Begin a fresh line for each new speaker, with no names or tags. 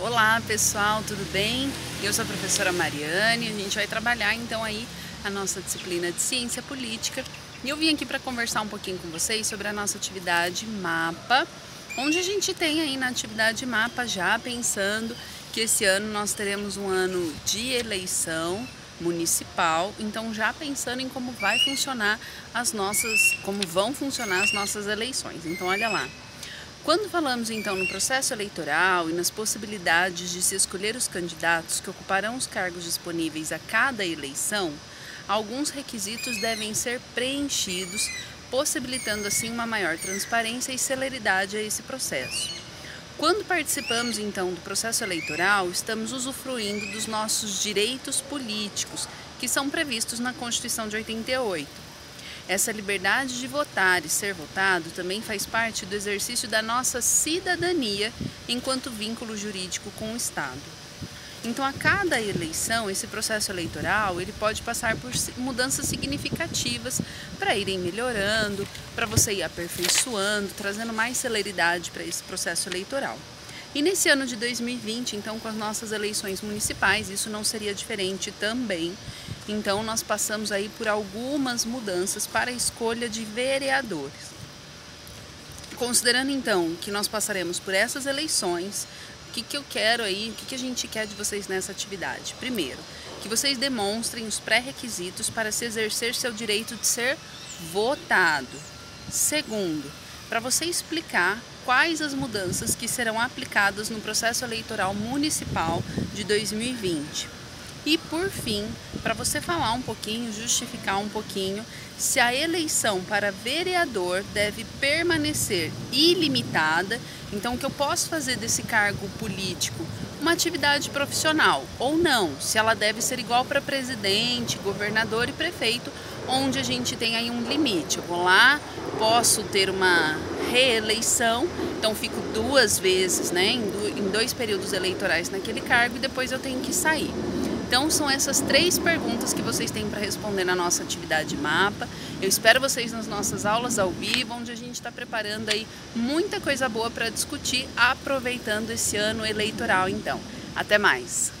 Olá pessoal, tudo bem? Eu sou a professora Mariane, a gente vai trabalhar então aí a nossa disciplina de Ciência Política e eu vim aqui para conversar um pouquinho com vocês sobre a nossa atividade MAPA, onde a gente tem aí na atividade MAPA já pensando que esse ano nós teremos um ano de eleição municipal, então já pensando em como vai funcionar as nossas, como vão funcionar as nossas eleições. Então olha lá. Quando falamos então no processo eleitoral e nas possibilidades de se escolher os candidatos que ocuparão os cargos disponíveis a cada eleição, alguns requisitos devem ser preenchidos, possibilitando assim uma maior transparência e celeridade a esse processo. Quando participamos então do processo eleitoral, estamos usufruindo dos nossos direitos políticos, que são previstos na Constituição de 88. Essa liberdade de votar e ser votado também faz parte do exercício da nossa cidadania enquanto vínculo jurídico com o Estado. Então, a cada eleição, esse processo eleitoral, ele pode passar por mudanças significativas para irem melhorando, para você ir aperfeiçoando, trazendo mais celeridade para esse processo eleitoral. E nesse ano de 2020, então, com as nossas eleições municipais, isso não seria diferente também. Então, nós passamos aí por algumas mudanças para a escolha de vereadores. Considerando então que nós passaremos por essas eleições, que, que eu quero aí, o que, que a gente quer de vocês nessa atividade? Primeiro, que vocês demonstrem os pré-requisitos para se exercer seu direito de ser votado. Segundo, para você explicar quais as mudanças que serão aplicadas no processo eleitoral municipal de 2020. E por fim, para você falar um pouquinho, justificar um pouquinho se a eleição para vereador deve permanecer ilimitada, então o que eu posso fazer desse cargo político uma atividade profissional ou não, se ela deve ser igual para presidente, governador e prefeito, onde a gente tem aí um limite. Eu vou lá, posso ter uma reeleição, então fico duas vezes, né, em dois períodos eleitorais naquele cargo e depois eu tenho que sair. Então são essas três perguntas que vocês têm para responder na nossa atividade mapa. Eu espero vocês nas nossas aulas ao vivo, onde a gente está preparando aí muita coisa boa para discutir, aproveitando esse ano eleitoral. Então, até mais.